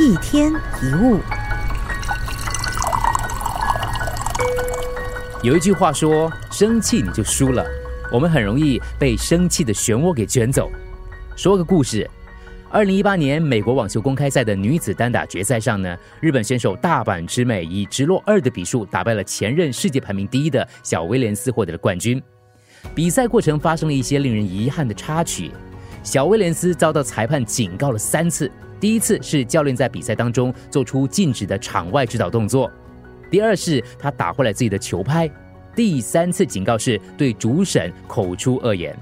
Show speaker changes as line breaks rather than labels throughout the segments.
一天一物，
有一句话说：“生气你就输了。”我们很容易被生气的漩涡给卷走。说个故事：二零一八年美国网球公开赛的女子单打决赛上呢，日本选手大阪直美以直落二的比数打败了前任世界排名第一的小威廉斯，获得了冠军。比赛过程发生了一些令人遗憾的插曲，小威廉斯遭到裁判警告了三次。第一次是教练在比赛当中做出禁止的场外指导动作，第二是他打坏了自己的球拍，第三次警告是对主审口出恶言。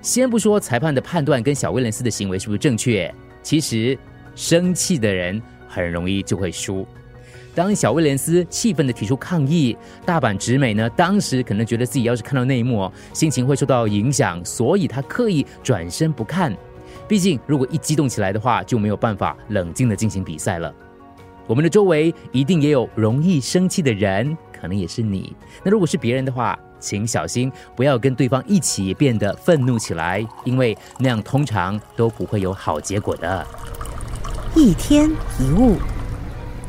先不说裁判的判断跟小威廉斯的行为是不是正确，其实生气的人很容易就会输。当小威廉斯气愤的提出抗议，大阪直美呢，当时可能觉得自己要是看到那一幕，心情会受到影响，所以他刻意转身不看。毕竟，如果一激动起来的话，就没有办法冷静的进行比赛了。我们的周围一定也有容易生气的人，可能也是你。那如果是别人的话，请小心，不要跟对方一起变得愤怒起来，因为那样通常都不会有好结果的。
一天一物，